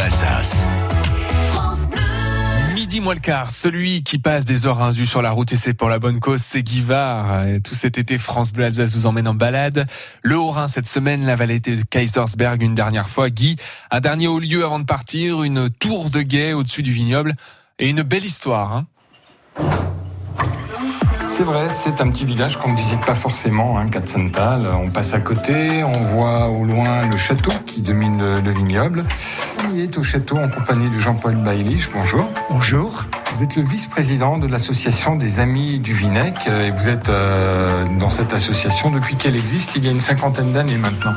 Alsace. Midi moins le quart, celui qui passe des heures indues sur la route et c'est pour la bonne cause, c'est Guy Var. Tout cet été, France Bleu Alsace vous emmène en balade. Le Haut-Rhin cette semaine, la vallée de Kaisersberg une dernière fois. Guy, un dernier haut lieu avant de partir, une tour de guet au-dessus du vignoble et une belle histoire. Hein c'est vrai, c'est un petit village qu'on ne visite pas forcément, hein, Katzenthal. On passe à côté, on voit au loin le château qui domine le, vignoble. On est au château en compagnie de Jean-Paul Baillich. Bonjour. Bonjour. Vous êtes le vice-président de l'association des Amis du Vinec euh, et vous êtes euh, dans cette association depuis qu'elle existe il y a une cinquantaine d'années maintenant.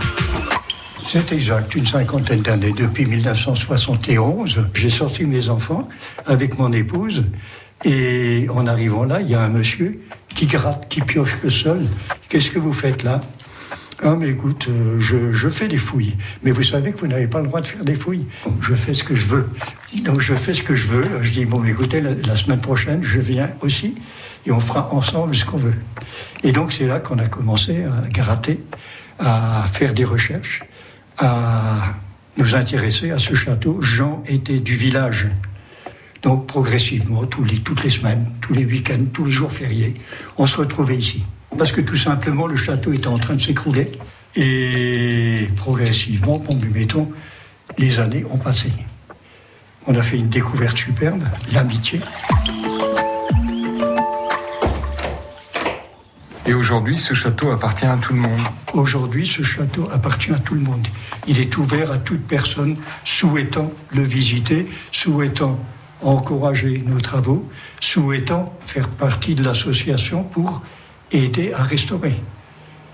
C'est exact, une cinquantaine d'années. Depuis 1971, j'ai sorti mes enfants avec mon épouse et en arrivant là, il y a un monsieur qui gratte, qui pioche le sol. Qu'est-ce que vous faites là? Ah mais écoute, euh, je, fais des fouilles. Mais vous savez que vous n'avez pas le droit de faire des fouilles. Je fais ce que je veux. Donc je fais ce que je veux. Je dis, bon, écoutez, la, semaine prochaine, je viens aussi et on fera ensemble ce qu'on veut. Et donc c'est là qu'on a commencé à gratter, à faire des recherches, à nous intéresser à ce château. Jean était du village. Donc progressivement, tous les, toutes les semaines, tous les week-ends, tous les jours fériés, on se retrouvait ici. Parce que tout simplement, le château était en train de s'écrouler. Et progressivement, bon, mettons, les années ont passé. On a fait une découverte superbe, l'amitié. Et aujourd'hui, ce château appartient à tout le monde. Aujourd'hui, ce château appartient à tout le monde. Il est ouvert à toute personne souhaitant le visiter, souhaitant encourager nos travaux, souhaitant faire partie de l'association pour aider à restaurer,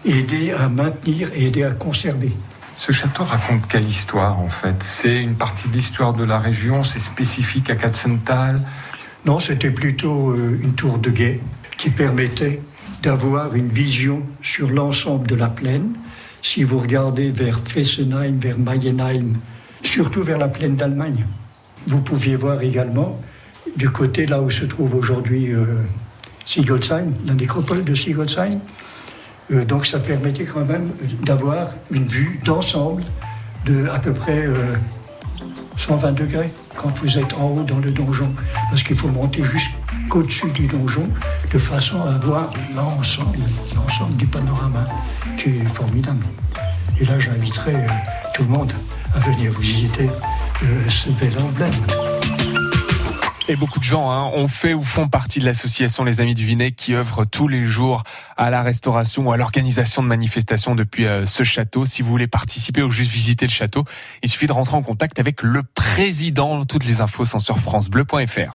aider à maintenir et aider à conserver. Ce château raconte quelle histoire en fait? C'est une partie de l'histoire de la région, c'est spécifique à Katzenthal Non, c'était plutôt euh, une tour de guet qui permettait d'avoir une vision sur l'ensemble de la plaine. Si vous regardez vers Fessenheim, vers Mayenheim, surtout vers la plaine d'Allemagne, vous pouviez voir également du côté là où se trouve aujourd'hui euh, la nécropole de Sigolsheim. Euh, donc ça permettait quand même d'avoir une vue d'ensemble de à peu près 120 euh, degrés quand vous êtes en haut dans le donjon, parce qu'il faut monter jusqu'au-dessus du donjon de façon à voir l'ensemble, l'ensemble du panorama, qui est formidable. Et là, j'inviterai tout le monde à venir visiter Et beaucoup de gens hein, ont fait ou font partie de l'association Les Amis du Vinet qui œuvre tous les jours à la restauration ou à l'organisation de manifestations depuis euh, ce château. Si vous voulez participer ou juste visiter le château, il suffit de rentrer en contact avec le président. Toutes les infos sont sur francebleu.fr.